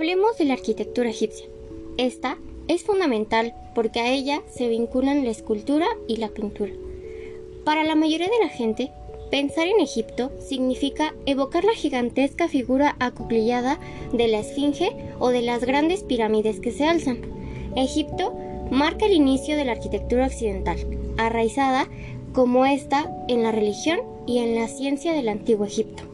Hablemos de la arquitectura egipcia. Esta es fundamental porque a ella se vinculan la escultura y la pintura. Para la mayoría de la gente, pensar en Egipto significa evocar la gigantesca figura acuclillada de la Esfinge o de las grandes pirámides que se alzan. Egipto marca el inicio de la arquitectura occidental, arraizada como esta en la religión y en la ciencia del antiguo Egipto.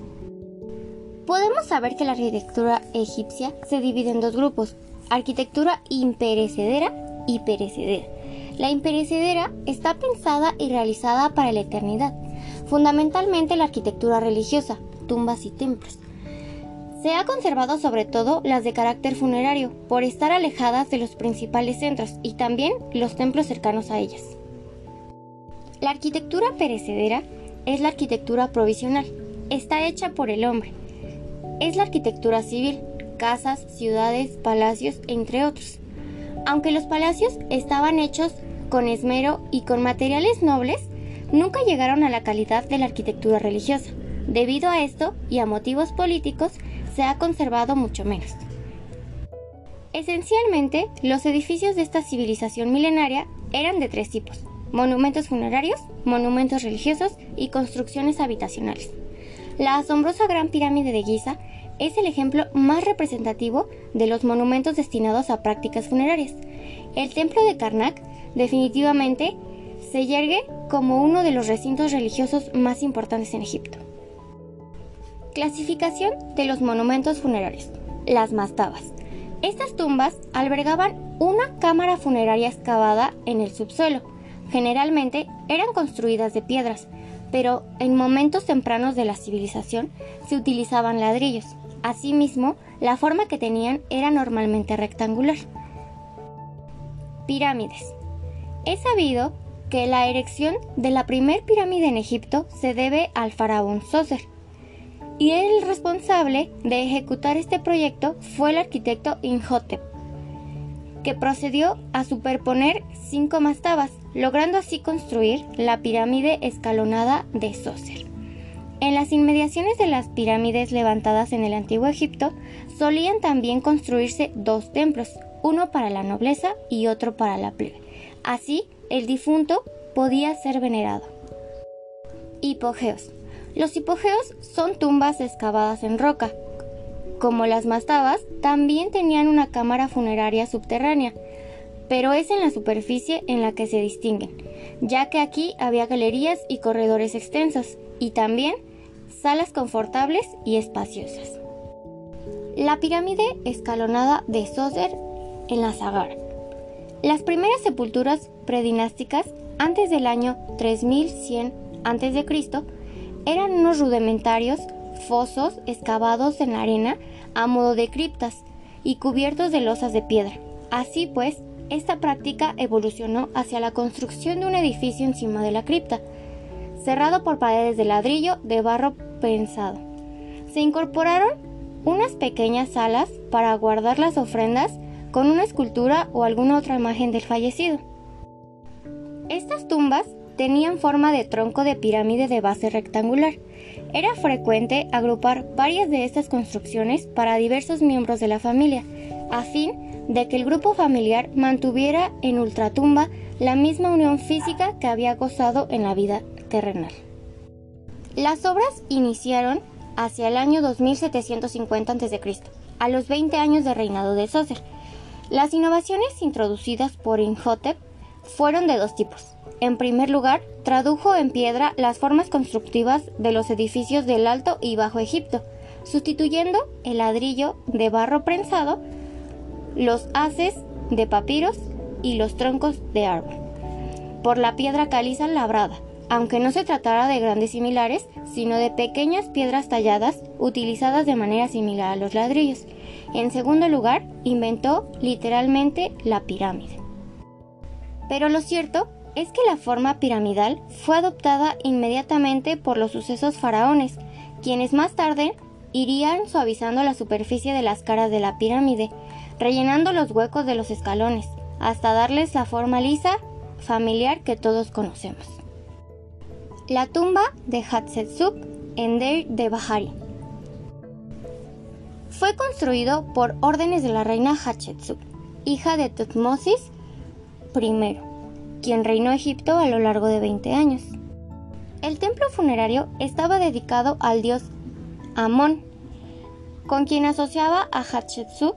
Podemos saber que la arquitectura egipcia se divide en dos grupos, arquitectura imperecedera y perecedera. La imperecedera está pensada y realizada para la eternidad, fundamentalmente la arquitectura religiosa, tumbas y templos. Se ha conservado sobre todo las de carácter funerario, por estar alejadas de los principales centros y también los templos cercanos a ellas. La arquitectura perecedera es la arquitectura provisional, está hecha por el hombre, es la arquitectura civil, casas, ciudades, palacios, entre otros. Aunque los palacios estaban hechos con esmero y con materiales nobles, nunca llegaron a la calidad de la arquitectura religiosa. Debido a esto y a motivos políticos, se ha conservado mucho menos. Esencialmente, los edificios de esta civilización milenaria eran de tres tipos, monumentos funerarios, monumentos religiosos y construcciones habitacionales. La asombrosa Gran Pirámide de Giza es el ejemplo más representativo de los monumentos destinados a prácticas funerarias. El templo de Karnak definitivamente se yergue como uno de los recintos religiosos más importantes en Egipto. Clasificación de los monumentos funerarios. Las mastabas. Estas tumbas albergaban una cámara funeraria excavada en el subsuelo. Generalmente eran construidas de piedras, pero en momentos tempranos de la civilización se utilizaban ladrillos. Asimismo, la forma que tenían era normalmente rectangular. Pirámides. Es sabido que la erección de la primer pirámide en Egipto se debe al faraón Sócer, y el responsable de ejecutar este proyecto fue el arquitecto Imhotep, que procedió a superponer cinco mastabas, logrando así construir la pirámide escalonada de Sócer. En las inmediaciones de las pirámides levantadas en el antiguo Egipto solían también construirse dos templos, uno para la nobleza y otro para la plebe. Así, el difunto podía ser venerado. Hipogeos. Los hipogeos son tumbas excavadas en roca. Como las mastabas, también tenían una cámara funeraria subterránea, pero es en la superficie en la que se distinguen, ya que aquí había galerías y corredores extensos, y también salas confortables y espaciosas. La pirámide escalonada de Sócer en la Sagar. Las primeras sepulturas predinásticas antes del año 3100 a.C. eran unos rudimentarios fosos excavados en la arena a modo de criptas y cubiertos de losas de piedra. Así pues, esta práctica evolucionó hacia la construcción de un edificio encima de la cripta, cerrado por paredes de ladrillo de barro pensado. Se incorporaron unas pequeñas salas para guardar las ofrendas con una escultura o alguna otra imagen del fallecido. Estas tumbas tenían forma de tronco de pirámide de base rectangular. Era frecuente agrupar varias de estas construcciones para diversos miembros de la familia, a fin de que el grupo familiar mantuviera en ultratumba la misma unión física que había gozado en la vida terrenal. Las obras iniciaron hacia el año 2750 a.C., a los 20 años de reinado de Sócer. Las innovaciones introducidas por Imhotep fueron de dos tipos. En primer lugar, tradujo en piedra las formas constructivas de los edificios del Alto y Bajo Egipto, sustituyendo el ladrillo de barro prensado los haces de papiros y los troncos de árbol, por la piedra caliza labrada, aunque no se tratara de grandes similares, sino de pequeñas piedras talladas utilizadas de manera similar a los ladrillos. En segundo lugar, inventó literalmente la pirámide. Pero lo cierto es que la forma piramidal fue adoptada inmediatamente por los sucesos faraones, quienes más tarde irían suavizando la superficie de las caras de la pirámide, rellenando los huecos de los escalones, hasta darles la forma lisa, familiar que todos conocemos. La tumba de Hatshepsut en Deir de Bahari. Fue construido por órdenes de la reina Hatshepsut, hija de Tutmosis I, quien reinó Egipto a lo largo de 20 años. El templo funerario estaba dedicado al dios Amón, con quien asociaba a Hatshepsut,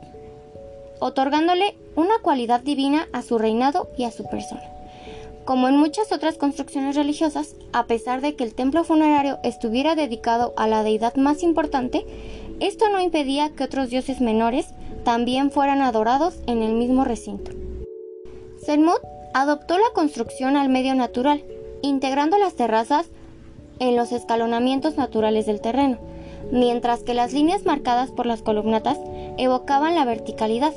otorgándole una cualidad divina a su reinado y a su persona. Como en muchas otras construcciones religiosas, a pesar de que el templo funerario estuviera dedicado a la deidad más importante, esto no impedía que otros dioses menores también fueran adorados en el mismo recinto. Adoptó la construcción al medio natural, integrando las terrazas en los escalonamientos naturales del terreno, mientras que las líneas marcadas por las columnatas evocaban la verticalidad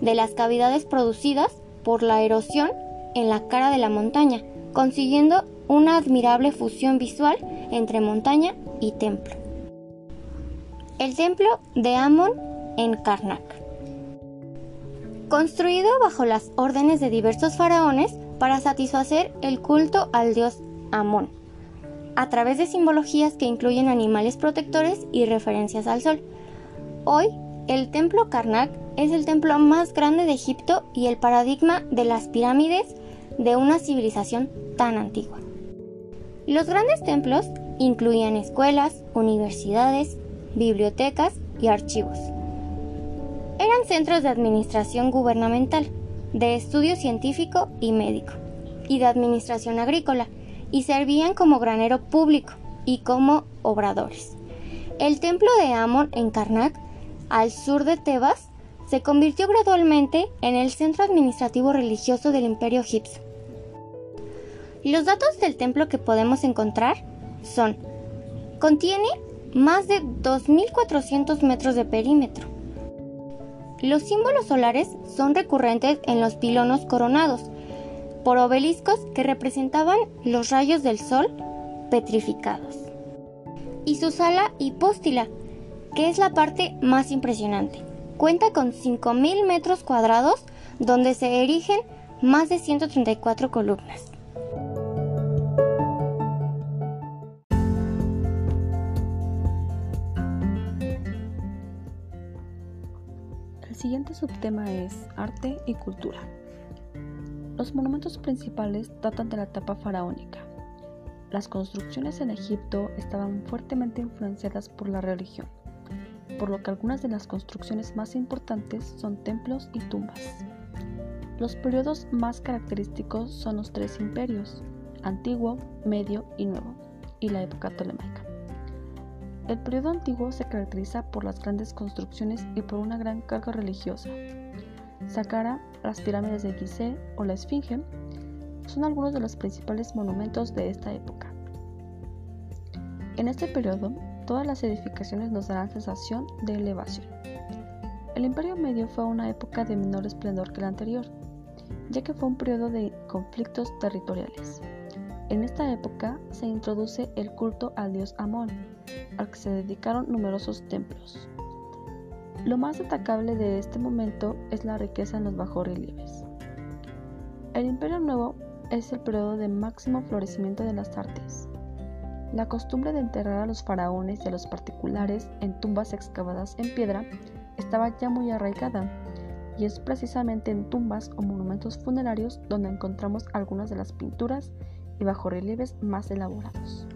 de las cavidades producidas por la erosión en la cara de la montaña, consiguiendo una admirable fusión visual entre montaña y templo. El templo de Amon en Karnak. Construido bajo las órdenes de diversos faraones para satisfacer el culto al dios Amón a través de simbologías que incluyen animales protectores y referencias al sol. Hoy, el templo Karnak es el templo más grande de Egipto y el paradigma de las pirámides de una civilización tan antigua. Los grandes templos incluían escuelas, universidades, bibliotecas y archivos. Eran centros de administración gubernamental, de estudio científico y médico, y de administración agrícola, y servían como granero público y como obradores. El templo de Amon en Karnak, al sur de Tebas, se convirtió gradualmente en el centro administrativo religioso del imperio egipcio. Los datos del templo que podemos encontrar son, contiene más de 2.400 metros de perímetro. Los símbolos solares son recurrentes en los pilonos coronados, por obeliscos que representaban los rayos del sol petrificados. Y su sala hipóstila, que es la parte más impresionante. Cuenta con 5.000 metros cuadrados donde se erigen más de 134 columnas. Siguiente subtema es arte y cultura. Los monumentos principales datan de la etapa faraónica. Las construcciones en Egipto estaban fuertemente influenciadas por la religión, por lo que algunas de las construcciones más importantes son templos y tumbas. Los periodos más característicos son los tres imperios, antiguo, medio y nuevo, y la época tolemaica. El periodo antiguo se caracteriza por las grandes construcciones y por una gran carga religiosa, Saqqara, las pirámides de Gizeh o la Esfinge son algunos de los principales monumentos de esta época. En este periodo, todas las edificaciones nos darán sensación de elevación. El Imperio Medio fue una época de menor esplendor que la anterior, ya que fue un periodo de conflictos territoriales. En esta época se introduce el culto al dios Amón, al que se dedicaron numerosos templos. Lo más destacable de este momento es la riqueza en los bajorrelieves. El Imperio Nuevo es el periodo de máximo florecimiento de las artes. La costumbre de enterrar a los faraones y a los particulares en tumbas excavadas en piedra estaba ya muy arraigada, y es precisamente en tumbas o monumentos funerarios donde encontramos algunas de las pinturas y bajorrelieves más elaborados.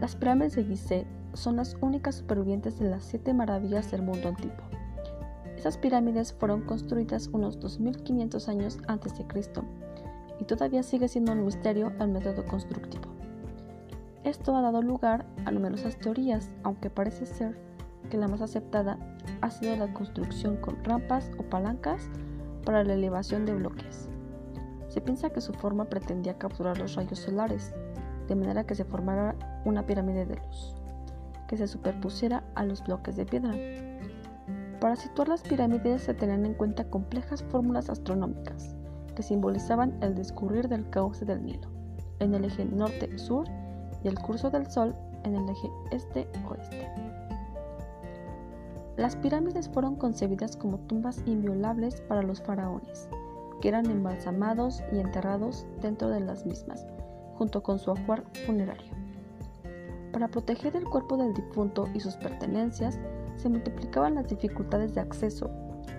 Las pirámides de Gizeh son las únicas supervivientes de las siete maravillas del mundo antiguo. Esas pirámides fueron construidas unos 2500 años antes de Cristo y todavía sigue siendo un misterio el método constructivo. Esto ha dado lugar a numerosas teorías, aunque parece ser que la más aceptada ha sido la construcción con rampas o palancas para la elevación de bloques. Se piensa que su forma pretendía capturar los rayos solares, de manera que se formara una pirámide de luz que se superpusiera a los bloques de piedra. Para situar las pirámides se tenían en cuenta complejas fórmulas astronómicas que simbolizaban el discurrir del cauce del Nilo en el eje norte-sur y el curso del Sol en el eje este-oeste. Las pirámides fueron concebidas como tumbas inviolables para los faraones, que eran embalsamados y enterrados dentro de las mismas, junto con su ajuar funerario. Para proteger el cuerpo del difunto y sus pertenencias, se multiplicaban las dificultades de acceso,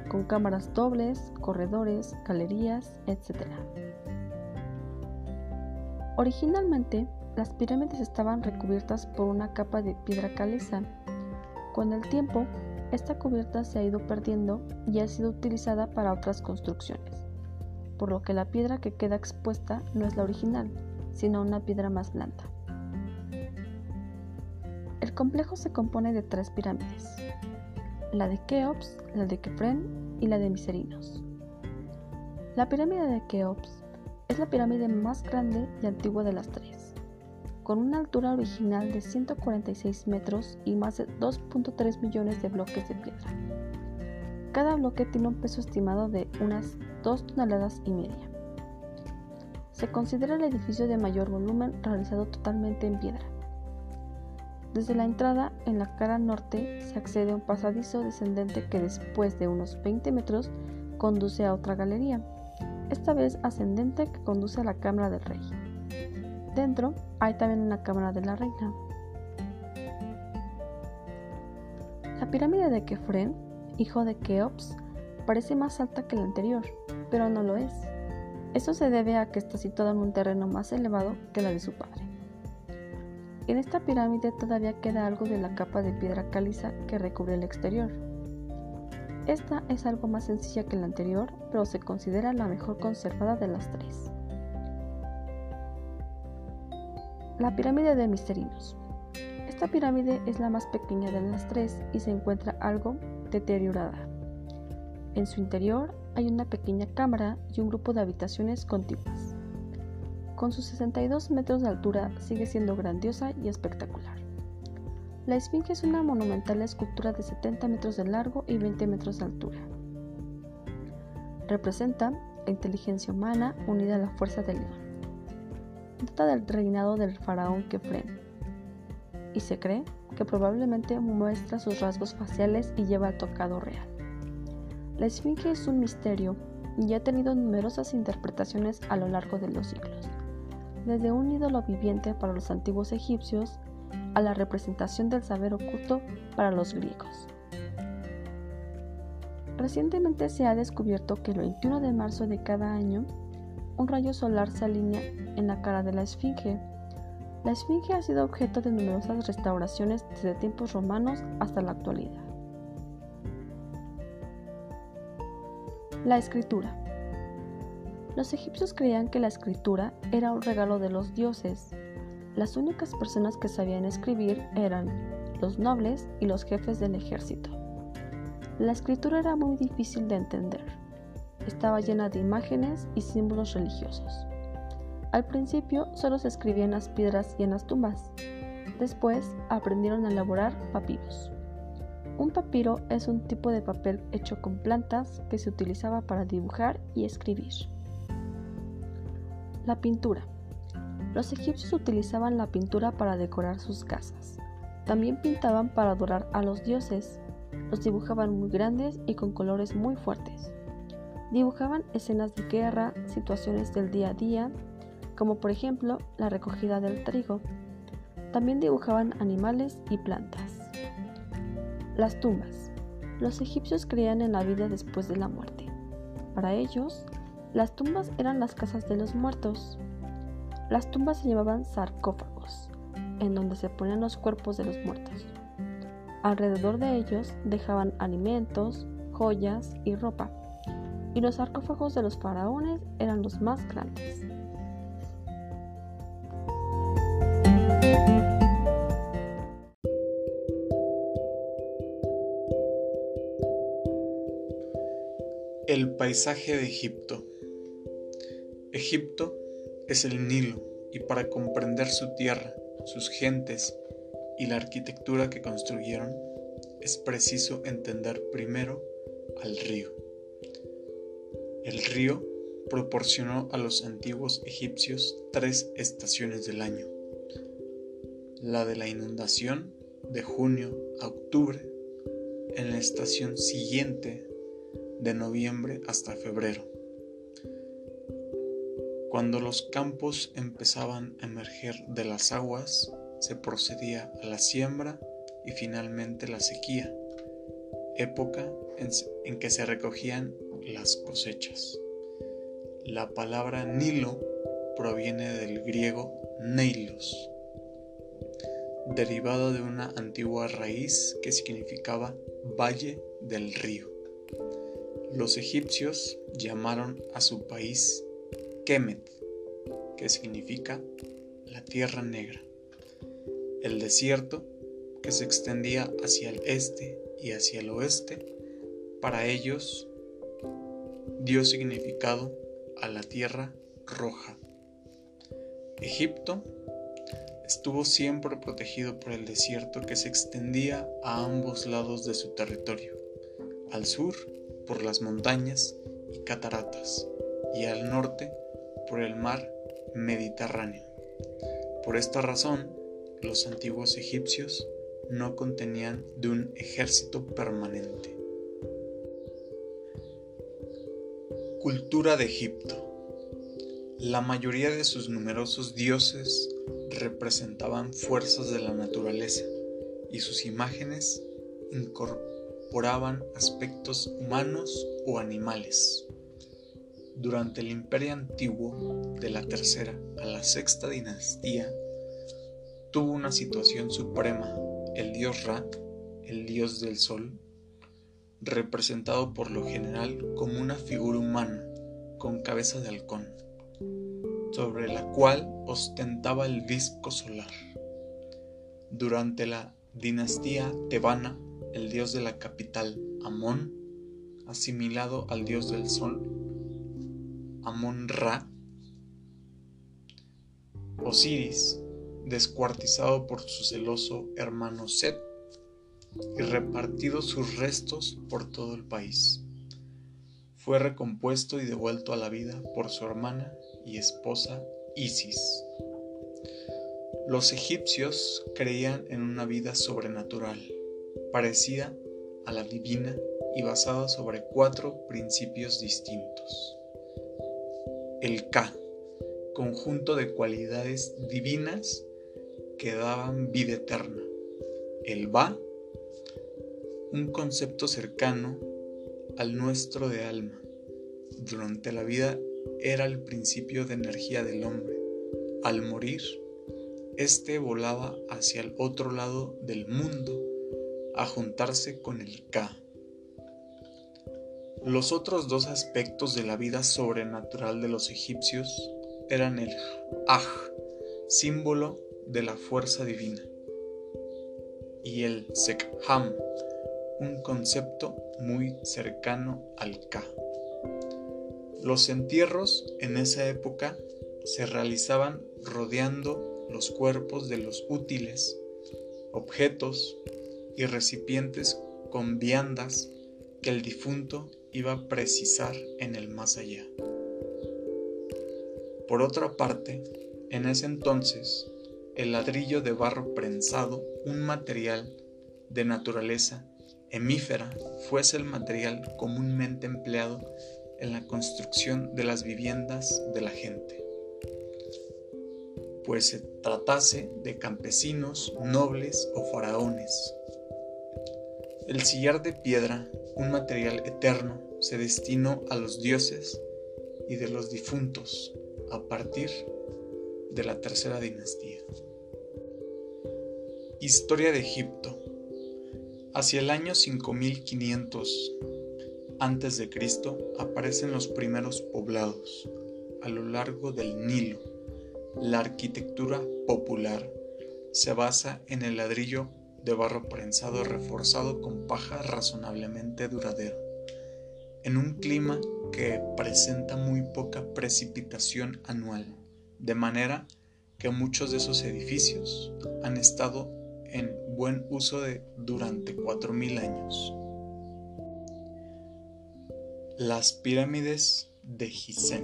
con cámaras dobles, corredores, galerías, etc. Originalmente, las pirámides estaban recubiertas por una capa de piedra caliza. Con el tiempo, esta cubierta se ha ido perdiendo y ha sido utilizada para otras construcciones, por lo que la piedra que queda expuesta no es la original, sino una piedra más blanda. El complejo se compone de tres pirámides, la de Keops, la de Kefren y la de Miserinos. La pirámide de Keops es la pirámide más grande y antigua de las tres, con una altura original de 146 metros y más de 2.3 millones de bloques de piedra. Cada bloque tiene un peso estimado de unas 2 toneladas y media. Se considera el edificio de mayor volumen realizado totalmente en piedra desde la entrada, en la cara norte, se accede a un pasadizo descendente que después de unos 20 metros conduce a otra galería, esta vez ascendente que conduce a la cámara del rey. Dentro hay también una cámara de la reina. La pirámide de Kefren, hijo de Keops, parece más alta que la anterior, pero no lo es. Esto se debe a que está situada en un terreno más elevado que la de su padre. En esta pirámide todavía queda algo de la capa de piedra caliza que recubre el exterior. Esta es algo más sencilla que la anterior, pero se considera la mejor conservada de las tres. La pirámide de Misterinos. Esta pirámide es la más pequeña de las tres y se encuentra algo deteriorada. En su interior hay una pequeña cámara y un grupo de habitaciones contiguas. Con sus 62 metros de altura sigue siendo grandiosa y espectacular. La Esfinge es una monumental escultura de 70 metros de largo y 20 metros de altura. Representa la inteligencia humana unida a la fuerza del león. Data del reinado del faraón Kefren y se cree que probablemente muestra sus rasgos faciales y lleva el tocado real. La Esfinge es un misterio y ha tenido numerosas interpretaciones a lo largo de los siglos desde un ídolo viviente para los antiguos egipcios a la representación del saber oculto para los griegos. Recientemente se ha descubierto que el 21 de marzo de cada año, un rayo solar se alinea en la cara de la Esfinge. La Esfinge ha sido objeto de numerosas restauraciones desde tiempos romanos hasta la actualidad. La escritura. Los egipcios creían que la escritura era un regalo de los dioses. Las únicas personas que sabían escribir eran los nobles y los jefes del ejército. La escritura era muy difícil de entender. Estaba llena de imágenes y símbolos religiosos. Al principio solo se escribía en las piedras y en las tumbas. Después aprendieron a elaborar papiros. Un papiro es un tipo de papel hecho con plantas que se utilizaba para dibujar y escribir. La pintura. Los egipcios utilizaban la pintura para decorar sus casas. También pintaban para adorar a los dioses. Los dibujaban muy grandes y con colores muy fuertes. Dibujaban escenas de guerra, situaciones del día a día, como por ejemplo la recogida del trigo. También dibujaban animales y plantas. Las tumbas. Los egipcios creían en la vida después de la muerte. Para ellos, las tumbas eran las casas de los muertos. Las tumbas se llamaban sarcófagos, en donde se ponían los cuerpos de los muertos. Alrededor de ellos dejaban alimentos, joyas y ropa, y los sarcófagos de los faraones eran los más grandes. Paisaje de Egipto Egipto es el Nilo y para comprender su tierra, sus gentes y la arquitectura que construyeron, es preciso entender primero al río. El río proporcionó a los antiguos egipcios tres estaciones del año. La de la inundación de junio a octubre, en la estación siguiente de noviembre hasta febrero cuando los campos empezaban a emerger de las aguas, se procedía a la siembra y finalmente la sequía, época en, que se recogían las cosechas. La palabra Nilo proviene del griego Neilos, derivado de una antigua raíz que significaba valle del río. Los egipcios llamaron a su país Kemet, que significa la tierra negra. El desierto, que se extendía hacia el este y hacia el oeste, para ellos dio significado a la tierra roja. Egipto estuvo siempre protegido por el desierto que se extendía a ambos lados de su territorio, al sur por las montañas y cataratas, y al norte por el mar Mediterráneo. Por esta razón, los antiguos egipcios no contenían de un ejército permanente. Cultura de Egipto. La mayoría de sus numerosos dioses representaban fuerzas de la naturaleza y sus imágenes aspectos humanos o animales. Durante el imperio antiguo, de la tercera a la sexta dinastía, tuvo una situación suprema el dios Ra, el dios del sol, representado por lo general como una figura humana con cabeza de halcón, sobre la cual ostentaba el disco solar. Durante la dinastía tebana, el dios de la capital, Amón, asimilado al dios del sol, Amón-Ra, Osiris, descuartizado por su celoso hermano Set, y repartidos sus restos por todo el país. Fue recompuesto y devuelto a la vida por su hermana y esposa Isis. Los egipcios creían en una vida sobrenatural, parecida a la divina y basada sobre cuatro principios distintos. El Ka, conjunto de cualidades divinas que daban vida eterna. El Ba, un concepto cercano al nuestro de alma. Durante la vida era el principio de energía del hombre. Al morir, éste volaba hacia el otro lado del mundo a juntarse con el Ka. Los otros dos aspectos de la vida sobrenatural de los egipcios eran el Aj, símbolo de la fuerza divina, y el Sekham, un concepto muy cercano al Ka. Los entierros en esa época se realizaban rodeando los cuerpos de los útiles, objetos y recipientes con viandas que el difunto iba a precisar en el más allá. Por otra parte, en ese entonces, el ladrillo de barro prensado, un material de naturaleza hemífera fuese el material comúnmente empleado en la construcción de las viviendas de la gente, pues se tratase de campesinos, nobles o faraones. El sillar de piedra, un material eterno, se destinó a los dioses y de los difuntos a partir de la tercera dinastía. Historia de Egipto Hacia el año 5500 a.C. aparecen los primeros poblados a lo largo del Nilo. La arquitectura popular se basa en el ladrillo de barro prensado reforzado con paja razonablemente duradero, en un clima que presenta muy poca precipitación anual, de manera que muchos de esos edificios han estado en buen uso de, durante 4.000 años. Las pirámides de Gizeh.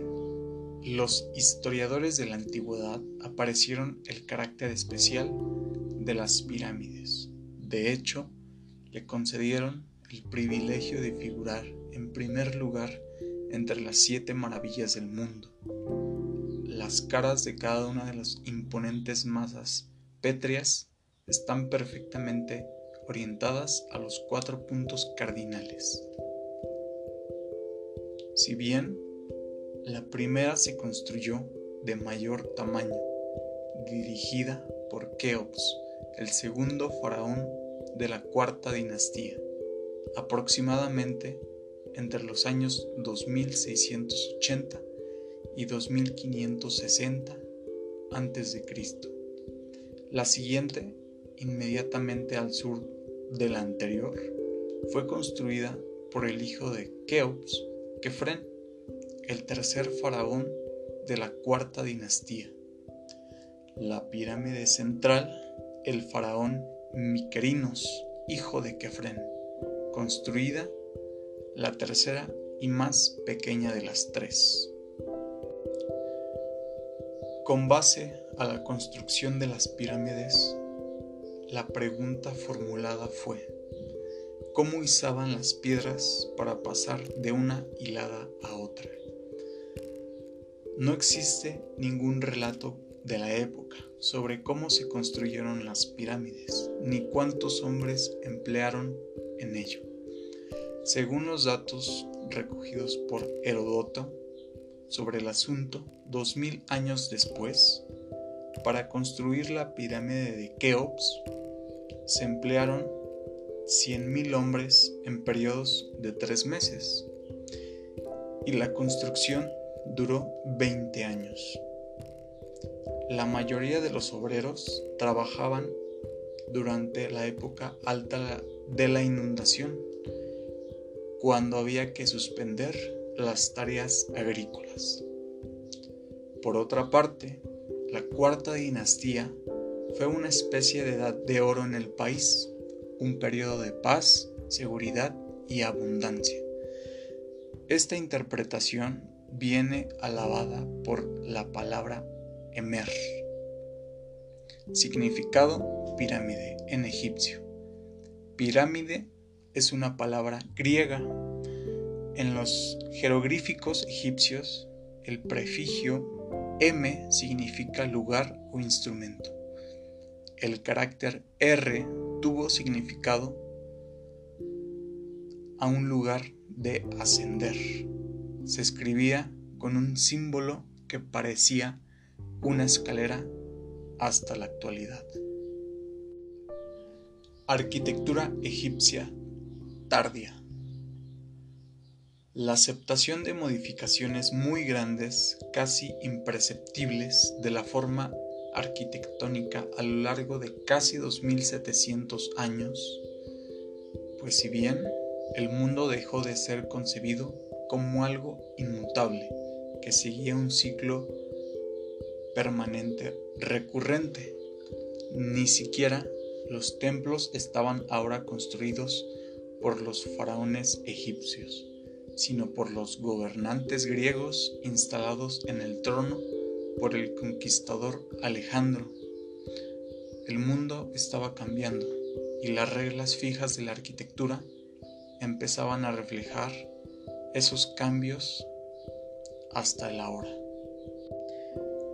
Los historiadores de la antigüedad aparecieron el carácter especial de las pirámides. De hecho, le concedieron el privilegio de figurar en primer lugar entre las siete maravillas del mundo. Las caras de cada una de las imponentes masas pétreas están perfectamente orientadas a los cuatro puntos cardinales. Si bien la primera se construyó de mayor tamaño, dirigida por Keops, el segundo faraón de la cuarta dinastía, aproximadamente entre los años 2680 y 2560 a.C. La siguiente, inmediatamente al sur de la anterior, fue construida por el hijo de Keops, Kefren, el tercer faraón de la cuarta dinastía. La pirámide central, el faraón Miquerinos, hijo de Kefren, construida la tercera y más pequeña de las tres. Con base a la construcción de las pirámides, la pregunta formulada fue, ¿cómo izaban las piedras para pasar de una hilada a otra? No existe ningún relato de la época sobre cómo se construyeron las pirámides, ni cuántos hombres emplearon en ello. Según los datos recogidos por Herodoto sobre el asunto, dos mil años después, para construir la pirámide de Keops, se emplearon 100.000 hombres en periodos de tres meses y la construcción duró 20 años. La mayoría de los obreros trabajaban durante la época alta de la inundación cuando había que suspender las tareas agrícolas. Por otra parte, la cuarta dinastía fue una especie de edad de oro en el país, un periodo de paz, seguridad y abundancia. Esta interpretación viene alabada por la palabra Emer, significado pirámide en egipcio. Pirámide es una palabra griega. En los jeroglíficos egipcios, el prefijo M significa lugar o instrumento. El carácter R tuvo significado a un lugar de ascender. Se escribía con un símbolo que parecía una escalera hasta la actualidad. Arquitectura egipcia tardia. La aceptación de modificaciones muy grandes, casi imperceptibles, de la forma arquitectónica a lo largo de casi 2700 años, pues si bien el mundo dejó de ser concebido como algo inmutable, que seguía un ciclo permanente recurrente, ni siquiera los templos estaban ahora construidos por los faraones egipcios, sino por los gobernantes griegos instalados en el trono por el conquistador Alejandro. El mundo estaba cambiando y las reglas fijas de la arquitectura empezaban a reflejar esos cambios hasta el ahora.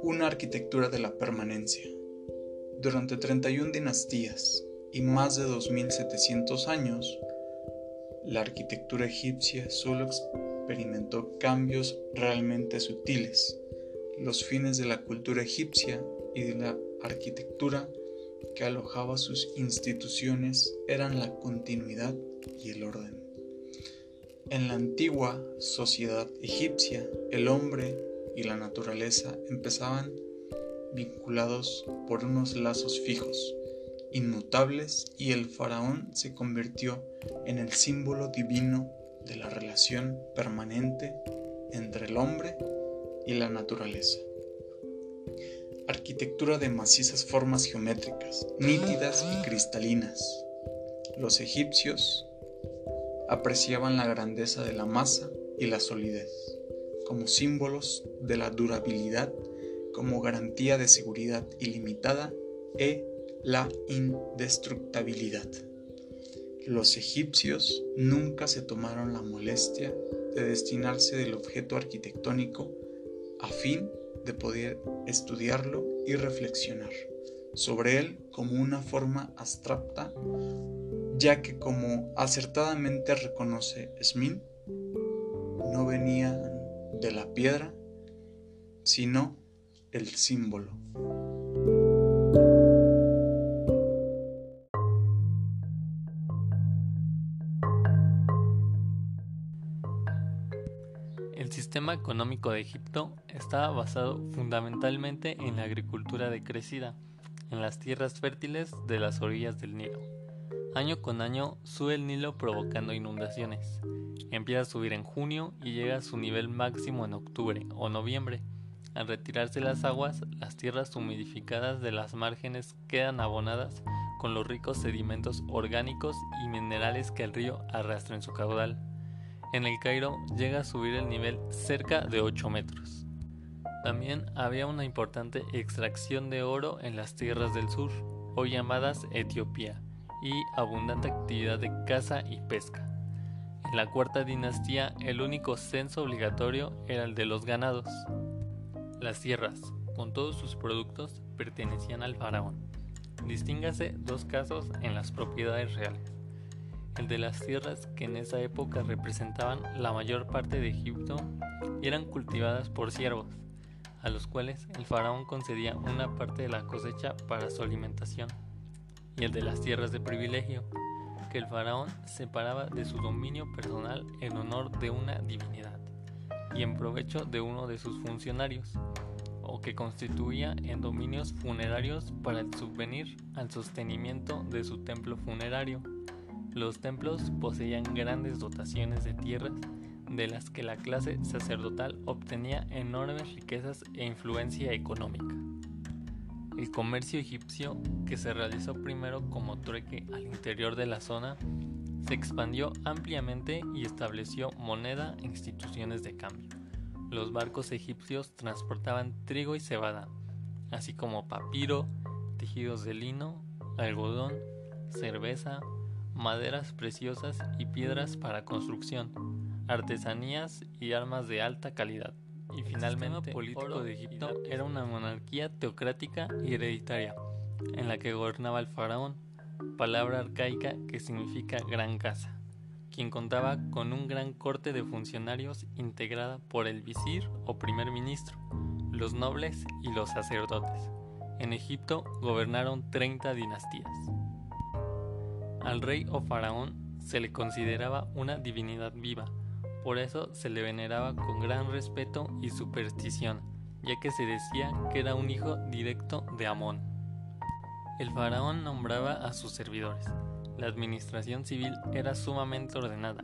Una arquitectura de la permanencia. Durante 31 dinastías y más de 2700 años, la arquitectura egipcia solo experimentó cambios realmente sutiles. Los fines de la cultura egipcia y de la arquitectura que alojaba sus instituciones eran la continuidad y el orden. En la antigua sociedad egipcia, el hombre y la naturaleza empezaban vinculados por unos lazos fijos, inmutables y el faraón se convirtió en el símbolo divino de la relación permanente entre el hombre y la naturaleza. Arquitectura de macizas formas geométricas, nítidas y cristalinas. Los egipcios apreciaban la grandeza de la masa y la solidez como símbolos de la durabilidad como garantía de seguridad ilimitada e la indestructibilidad. Los egipcios nunca se tomaron la molestia de destinarse del objeto arquitectónico a fin de poder estudiarlo y reflexionar sobre él como una forma abstracta, ya que como acertadamente reconoce Smith, no venían de la piedra, sino el símbolo. El sistema económico de Egipto estaba basado fundamentalmente en la agricultura decrecida, en las tierras fértiles de las orillas del Nilo. Año con año sube el Nilo provocando inundaciones. Empieza a subir en junio y llega a su nivel máximo en octubre o noviembre. Al retirarse las aguas, las tierras humidificadas de las márgenes quedan abonadas con los ricos sedimentos orgánicos y minerales que el río arrastra en su caudal. En el Cairo llega a subir el nivel cerca de 8 metros. También había una importante extracción de oro en las tierras del sur, hoy llamadas Etiopía, y abundante actividad de caza y pesca. En la cuarta dinastía el único censo obligatorio era el de los ganados. Las tierras, con todos sus productos, pertenecían al faraón. Distíngase dos casos en las propiedades reales el de las tierras que en esa época representaban la mayor parte de Egipto eran cultivadas por siervos, a los cuales el faraón concedía una parte de la cosecha para su alimentación, y el de las tierras de privilegio, que el faraón separaba de su dominio personal en honor de una divinidad y en provecho de uno de sus funcionarios, o que constituía en dominios funerarios para el subvenir al sostenimiento de su templo funerario. Los templos poseían grandes dotaciones de tierras de las que la clase sacerdotal obtenía enormes riquezas e influencia económica. El comercio egipcio, que se realizó primero como trueque al interior de la zona, se expandió ampliamente y estableció moneda e instituciones de cambio. Los barcos egipcios transportaban trigo y cebada, así como papiro, tejidos de lino, algodón, cerveza, maderas preciosas y piedras para construcción, artesanías y armas de alta calidad. Y finalmente, el político de Egipto era una monarquía teocrática y hereditaria, en la que gobernaba el faraón, palabra arcaica que significa gran casa, quien contaba con un gran corte de funcionarios integrada por el visir o primer ministro, los nobles y los sacerdotes. En Egipto gobernaron 30 dinastías. Al rey o faraón se le consideraba una divinidad viva, por eso se le veneraba con gran respeto y superstición, ya que se decía que era un hijo directo de Amón. El faraón nombraba a sus servidores. La administración civil era sumamente ordenada.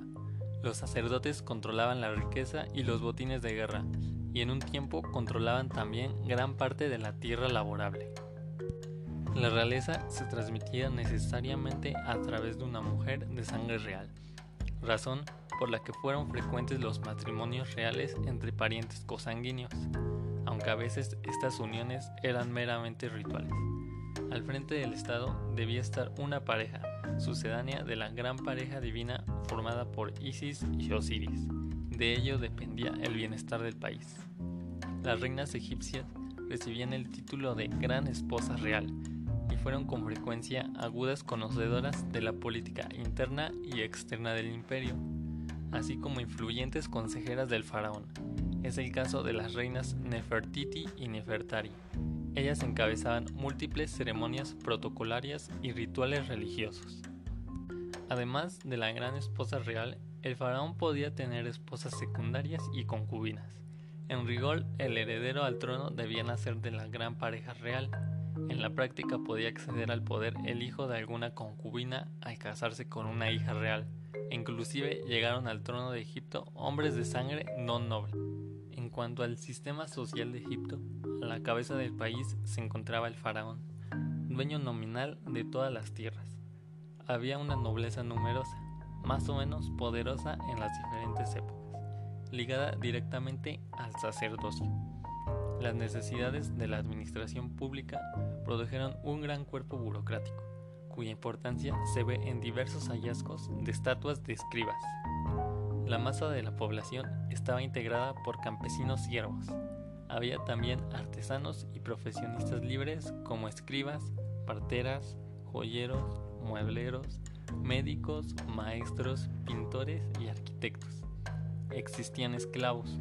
Los sacerdotes controlaban la riqueza y los botines de guerra, y en un tiempo controlaban también gran parte de la tierra laborable. La realeza se transmitía necesariamente a través de una mujer de sangre real, razón por la que fueron frecuentes los matrimonios reales entre parientes cosanguíneos, aunque a veces estas uniones eran meramente rituales. Al frente del Estado debía estar una pareja, sucedánea de la gran pareja divina formada por Isis y Osiris. De ello dependía el bienestar del país. Las reinas egipcias recibían el título de Gran Esposa Real, fueron con frecuencia agudas conocedoras de la política interna y externa del imperio, así como influyentes consejeras del faraón. Es el caso de las reinas Nefertiti y Nefertari. Ellas encabezaban múltiples ceremonias protocolarias y rituales religiosos. Además de la gran esposa real, el faraón podía tener esposas secundarias y concubinas. En rigor, el heredero al trono debía nacer de la gran pareja real, en la práctica podía acceder al poder el hijo de alguna concubina al casarse con una hija real. Inclusive llegaron al trono de Egipto hombres de sangre no noble. En cuanto al sistema social de Egipto, a la cabeza del país se encontraba el faraón, dueño nominal de todas las tierras. Había una nobleza numerosa, más o menos poderosa en las diferentes épocas, ligada directamente al sacerdocio. Las necesidades de la administración pública produjeron un gran cuerpo burocrático, cuya importancia se ve en diversos hallazgos de estatuas de escribas. La masa de la población estaba integrada por campesinos siervos, Había también artesanos y profesionistas libres como escribas, parteras, joyeros, muebleros, médicos, maestros, pintores y arquitectos. Existían esclavos,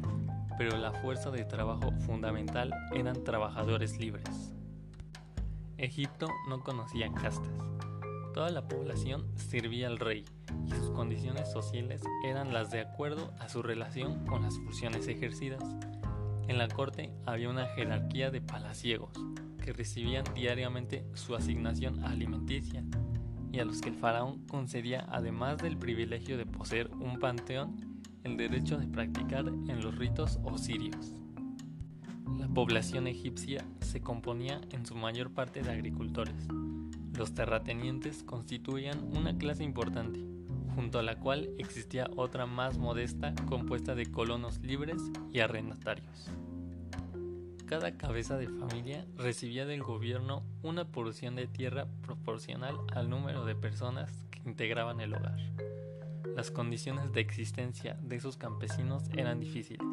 pero la fuerza de trabajo fundamental eran trabajadores libres. Egipto no conocía castas. Toda la población servía al rey y sus condiciones sociales eran las de acuerdo a su relación con las funciones ejercidas. En la corte había una jerarquía de palaciegos que recibían diariamente su asignación alimenticia y a los que el faraón concedía, además del privilegio de poseer un panteón, el derecho de practicar en los ritos osirios. La población egipcia se componía en su mayor parte de agricultores. Los terratenientes constituían una clase importante, junto a la cual existía otra más modesta compuesta de colonos libres y arrendatarios. Cada cabeza de familia recibía del gobierno una porción de tierra proporcional al número de personas que integraban el hogar. Las condiciones de existencia de esos campesinos eran difíciles,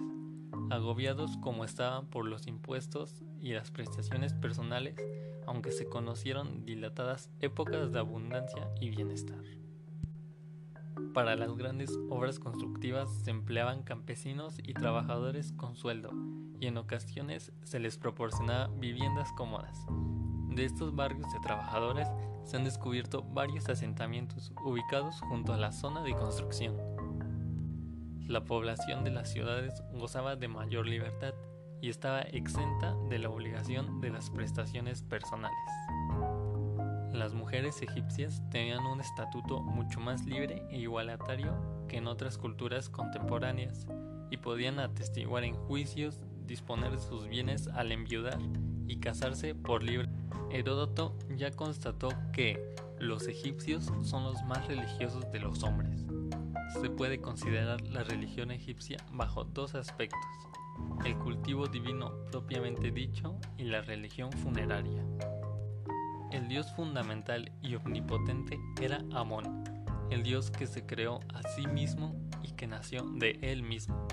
agobiados como estaban por los impuestos y las prestaciones personales, aunque se conocieron dilatadas épocas de abundancia y bienestar. Para las grandes obras constructivas se empleaban campesinos y trabajadores con sueldo, y en ocasiones se les proporcionaba viviendas cómodas. De estos barrios de trabajadores se han descubierto varios asentamientos ubicados junto a la zona de construcción. La población de las ciudades gozaba de mayor libertad y estaba exenta de la obligación de las prestaciones personales. Las mujeres egipcias tenían un estatuto mucho más libre e igualatario que en otras culturas contemporáneas y podían atestiguar en juicios disponer de sus bienes al enviudar y casarse por libre. Heródoto ya constató que los egipcios son los más religiosos de los hombres. Se puede considerar la religión egipcia bajo dos aspectos, el cultivo divino propiamente dicho y la religión funeraria. El dios fundamental y omnipotente era Amón, el dios que se creó a sí mismo y que nació de él mismo.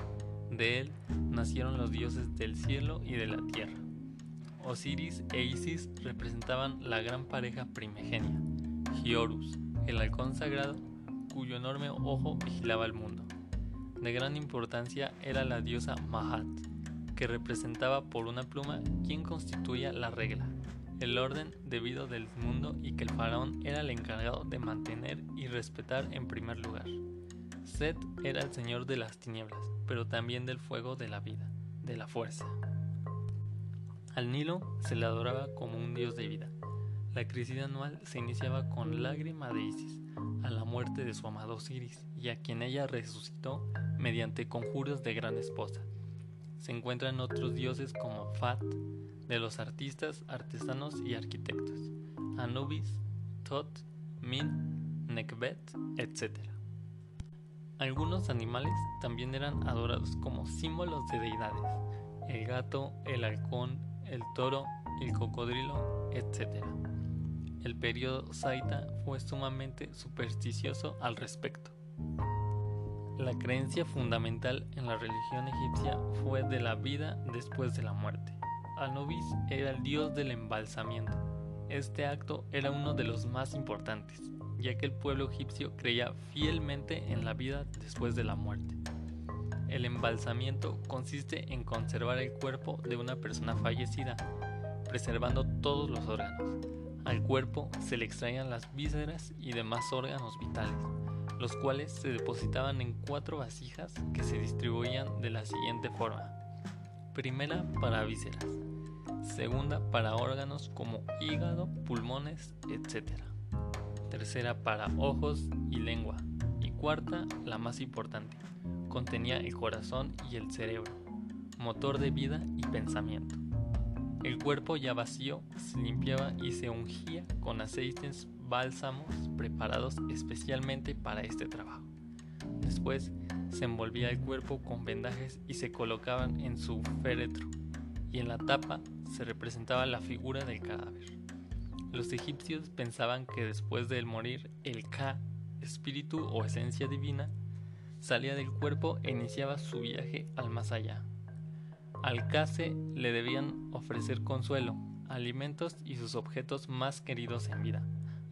De él nacieron los dioses del cielo y de la tierra. Osiris e Isis representaban la gran pareja primigenia, Giorus, el halcón sagrado, cuyo enorme ojo vigilaba el mundo. De gran importancia era la diosa Mahat, que representaba por una pluma quien constituía la regla, el orden debido del mundo y que el faraón era el encargado de mantener y respetar en primer lugar. Set era el señor de las tinieblas, pero también del fuego de la vida, de la fuerza. Al Nilo se le adoraba como un dios de vida. La crisis anual se iniciaba con lágrima de Isis, a la muerte de su amado Osiris, y a quien ella resucitó mediante conjuros de gran esposa. Se encuentran otros dioses como Fat, de los artistas, artesanos y arquitectos, Anubis, Tot, Min, Nekbet, etc. Algunos animales también eran adorados como símbolos de deidades, el gato, el halcón, el toro, el cocodrilo, etc. El periodo Saita fue sumamente supersticioso al respecto. La creencia fundamental en la religión egipcia fue de la vida después de la muerte. Anubis era el dios del embalsamiento. Este acto era uno de los más importantes, ya que el pueblo egipcio creía fielmente en la vida después de la muerte. El embalsamiento consiste en conservar el cuerpo de una persona fallecida, preservando todos los órganos. Al cuerpo se le extraían las vísceras y demás órganos vitales, los cuales se depositaban en cuatro vasijas que se distribuían de la siguiente forma. Primera para vísceras, segunda para órganos como hígado, pulmones, etc tercera para ojos y lengua, y cuarta, la más importante, contenía el corazón y el cerebro, motor de vida y pensamiento. El cuerpo ya vacío se limpiaba y se ungía con aceites bálsamos preparados especialmente para este trabajo. Después se envolvía el cuerpo con vendajes y se colocaban en su féretro, y en la tapa se representaba la figura del cadáver. Los egipcios pensaban que después de morir, el Ka, espíritu o esencia divina, salía del cuerpo e iniciaba su viaje al más allá. Al case le debían ofrecer consuelo, alimentos y sus objetos más queridos en vida,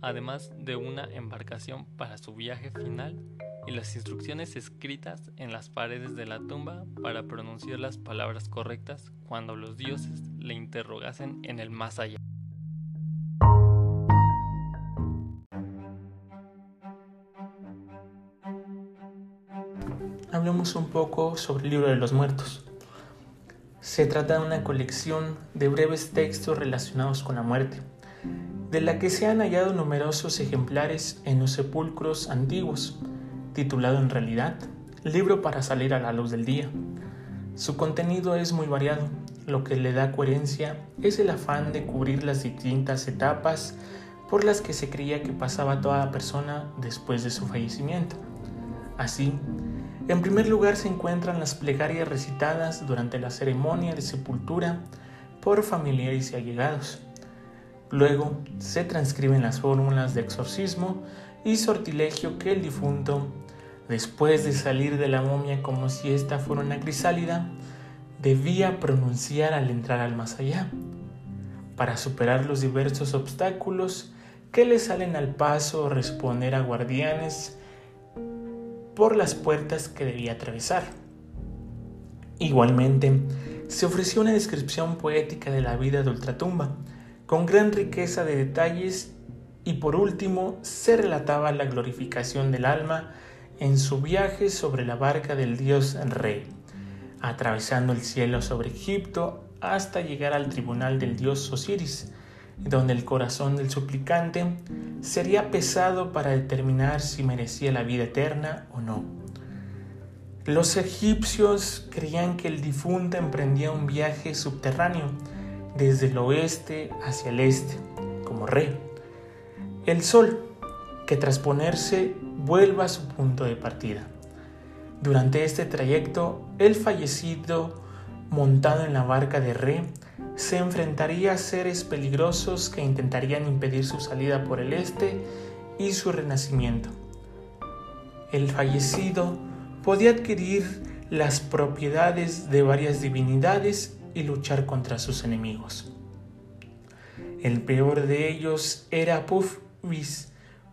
además de una embarcación para su viaje final y las instrucciones escritas en las paredes de la tumba para pronunciar las palabras correctas cuando los dioses le interrogasen en el más allá. Hablemos un poco sobre el libro de los muertos. Se trata de una colección de breves textos relacionados con la muerte, de la que se han hallado numerosos ejemplares en los sepulcros antiguos, titulado en realidad Libro para salir a la luz del día. Su contenido es muy variado, lo que le da coherencia es el afán de cubrir las distintas etapas por las que se creía que pasaba toda persona después de su fallecimiento. Así, en primer lugar se encuentran las plegarias recitadas durante la ceremonia de sepultura por familiares y allegados. Luego se transcriben las fórmulas de exorcismo y sortilegio que el difunto, después de salir de la momia como si ésta fuera una crisálida, debía pronunciar al entrar al más allá, para superar los diversos obstáculos que le salen al paso responder a guardianes por las puertas que debía atravesar. Igualmente, se ofreció una descripción poética de la vida de Ultratumba, con gran riqueza de detalles y por último se relataba la glorificación del alma en su viaje sobre la barca del dios Re, atravesando el cielo sobre Egipto hasta llegar al tribunal del dios Osiris, donde el corazón del suplicante sería pesado para determinar si merecía la vida eterna o no. Los egipcios creían que el difunto emprendía un viaje subterráneo desde el oeste hacia el este, como Re el sol, que tras ponerse vuelva a su punto de partida. Durante este trayecto, el fallecido, montado en la barca de Re, se enfrentaría a seres peligrosos que intentarían impedir su salida por el este y su renacimiento. El fallecido podía adquirir las propiedades de varias divinidades y luchar contra sus enemigos. El peor de ellos era Puff,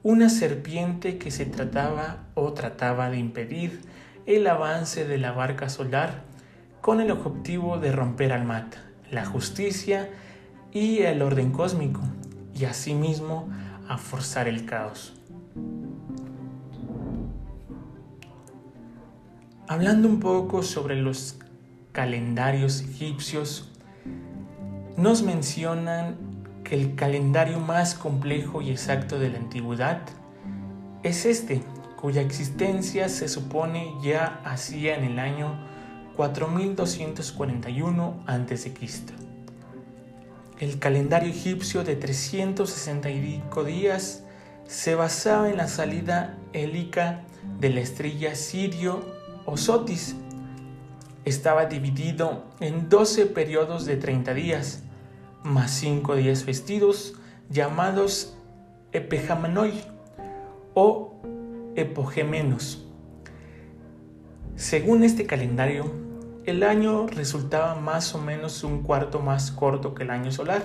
una serpiente que se trataba o trataba de impedir el avance de la barca solar con el objetivo de romper al mat, la justicia y el orden cósmico, y asimismo a forzar el caos. Hablando un poco sobre los calendarios egipcios, nos mencionan el calendario más complejo y exacto de la antigüedad es este, cuya existencia se supone ya hacía en el año 4241 a.C. El calendario egipcio de 365 días se basaba en la salida hélica de la estrella Sirio o Sotis. Estaba dividido en 12 periodos de 30 días más cinco días vestidos llamados Epejamanoi o Epogemenos. Según este calendario, el año resultaba más o menos un cuarto más corto que el año solar,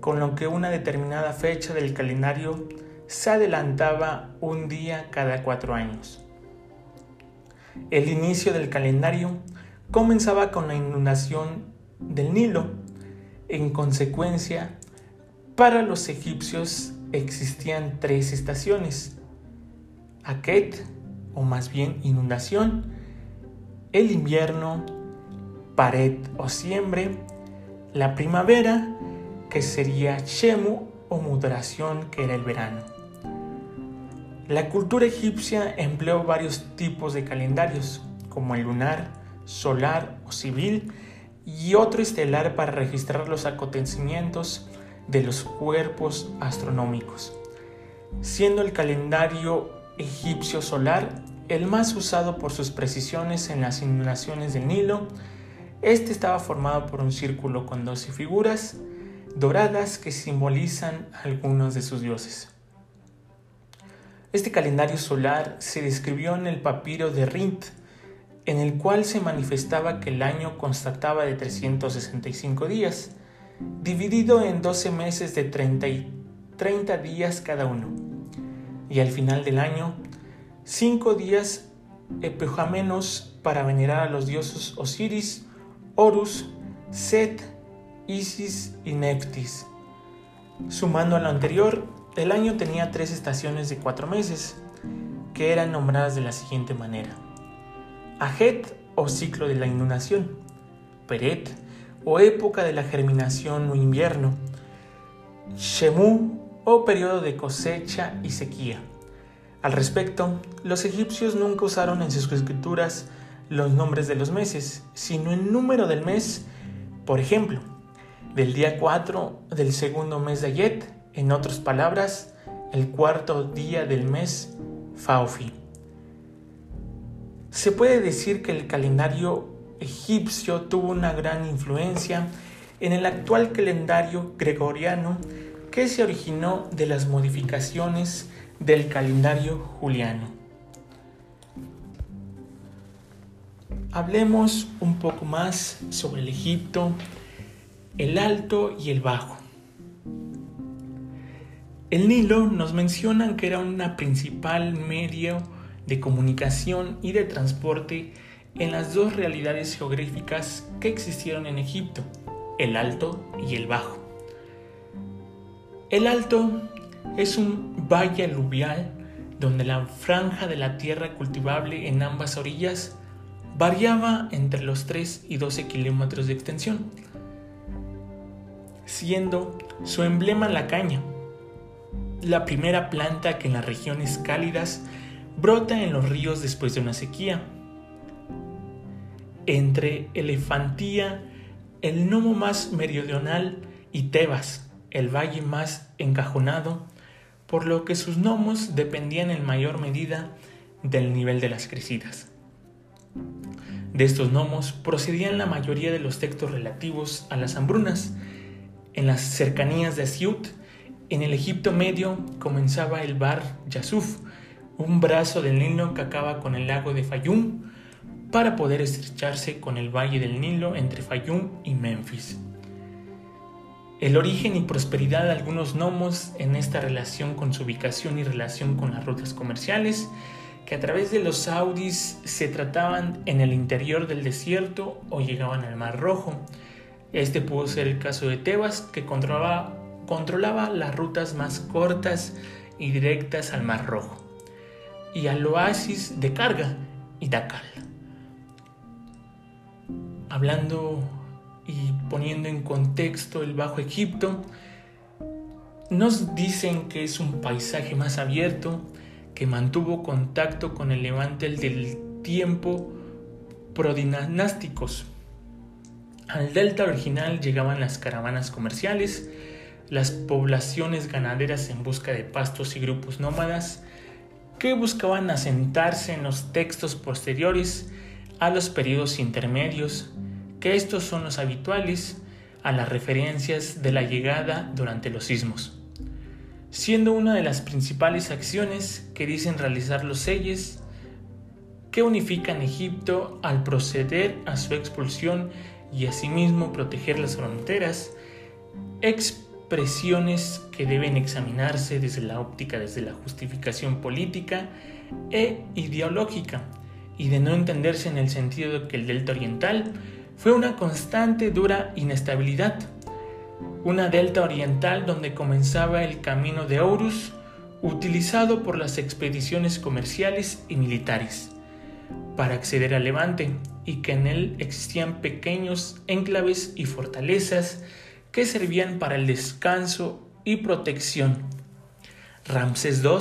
con lo que una determinada fecha del calendario se adelantaba un día cada cuatro años. El inicio del calendario comenzaba con la inundación del Nilo, en consecuencia, para los egipcios existían tres estaciones. Aket, o más bien inundación, el invierno, pared o siembre, la primavera, que sería Shemu o mudración, que era el verano. La cultura egipcia empleó varios tipos de calendarios, como el lunar, solar o civil, y otro estelar para registrar los acontecimientos de los cuerpos astronómicos, siendo el calendario egipcio solar el más usado por sus precisiones en las inundaciones del Nilo. Este estaba formado por un círculo con 12 figuras doradas que simbolizan algunos de sus dioses. Este calendario solar se describió en el papiro de Rint, en el cual se manifestaba que el año constataba de 365 días, dividido en 12 meses de 30, 30 días cada uno, y al final del año, 5 días epijamenos para venerar a los dioses Osiris, Horus, Set, Isis y Neftis. Sumando a lo anterior, el año tenía tres estaciones de cuatro meses, que eran nombradas de la siguiente manera. Ajet o ciclo de la inundación, Peret o época de la germinación o invierno, Shemu o periodo de cosecha y sequía. Al respecto, los egipcios nunca usaron en sus escrituras los nombres de los meses, sino el número del mes. Por ejemplo, del día 4 del segundo mes de Ayet, en otras palabras, el cuarto día del mes Faufi. Se puede decir que el calendario egipcio tuvo una gran influencia en el actual calendario gregoriano que se originó de las modificaciones del calendario juliano. Hablemos un poco más sobre el Egipto, el Alto y el Bajo. El Nilo nos mencionan que era una principal medio de comunicación y de transporte en las dos realidades geográficas que existieron en Egipto, el Alto y el Bajo. El Alto es un valle aluvial donde la franja de la tierra cultivable en ambas orillas variaba entre los 3 y 12 kilómetros de extensión, siendo su emblema la caña, la primera planta que en las regiones cálidas brota en los ríos después de una sequía. Entre Elefantía, el nomo más meridional, y Tebas, el valle más encajonado, por lo que sus gnomos dependían en mayor medida del nivel de las crecidas. De estos gnomos procedían la mayoría de los textos relativos a las hambrunas. En las cercanías de Asiut, en el Egipto medio, comenzaba el Bar Yasuf, un brazo del Nilo que acaba con el lago de Fayum, para poder estrecharse con el valle del Nilo entre Fayum y Memphis. El origen y prosperidad de algunos gnomos en esta relación con su ubicación y relación con las rutas comerciales, que a través de los Saudis se trataban en el interior del desierto o llegaban al Mar Rojo. Este pudo ser el caso de Tebas, que controlaba, las rutas más cortas y directas al Mar Rojo, y al oasis de carga y Dakal. Hablando y poniendo en contexto el Bajo Egipto, nos dicen que es un paisaje más abierto, que mantuvo contacto con el levante del tiempo prodinasticos. Al delta original llegaban las caravanas comerciales, las poblaciones ganaderas en busca de pastos y grupos nómadas que buscaban asentarse en los textos posteriores a los periodos intermedios que estos son los habituales a las referencias de la llegada durante los sismos, siendo una de las principales acciones que dicen realizar los selles que unifican Egipto al proceder a su expulsión y asimismo proteger las fronteras, expresiones que deben examinarse desde la óptica, desde la justificación política e ideológica, y de no entenderse en el sentido de que el delta oriental fue una constante dura inestabilidad, una delta oriental donde comenzaba el camino de Horus, utilizado por las expediciones comerciales y militares para acceder al Levante y que en él existían pequeños enclaves y fortalezas que servían para el descanso y protección. Ramsés II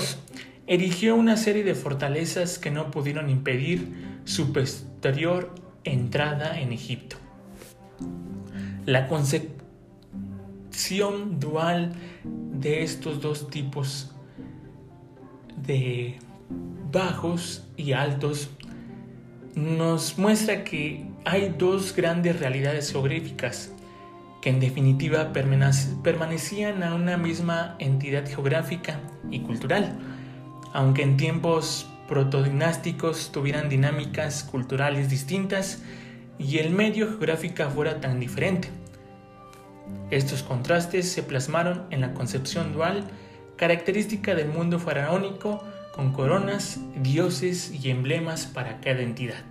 erigió una serie de fortalezas que no pudieron impedir su posterior entrada en Egipto. La concepción dual de estos dos tipos de bajos y altos nos muestra que hay dos grandes realidades geográficas que en definitiva permanecían a una misma entidad geográfica y cultural, aunque en tiempos protodinásticos tuvieran dinámicas culturales distintas y el medio geográfico fuera tan diferente. Estos contrastes se plasmaron en la concepción dual característica del mundo faraónico con coronas, dioses y emblemas para cada entidad.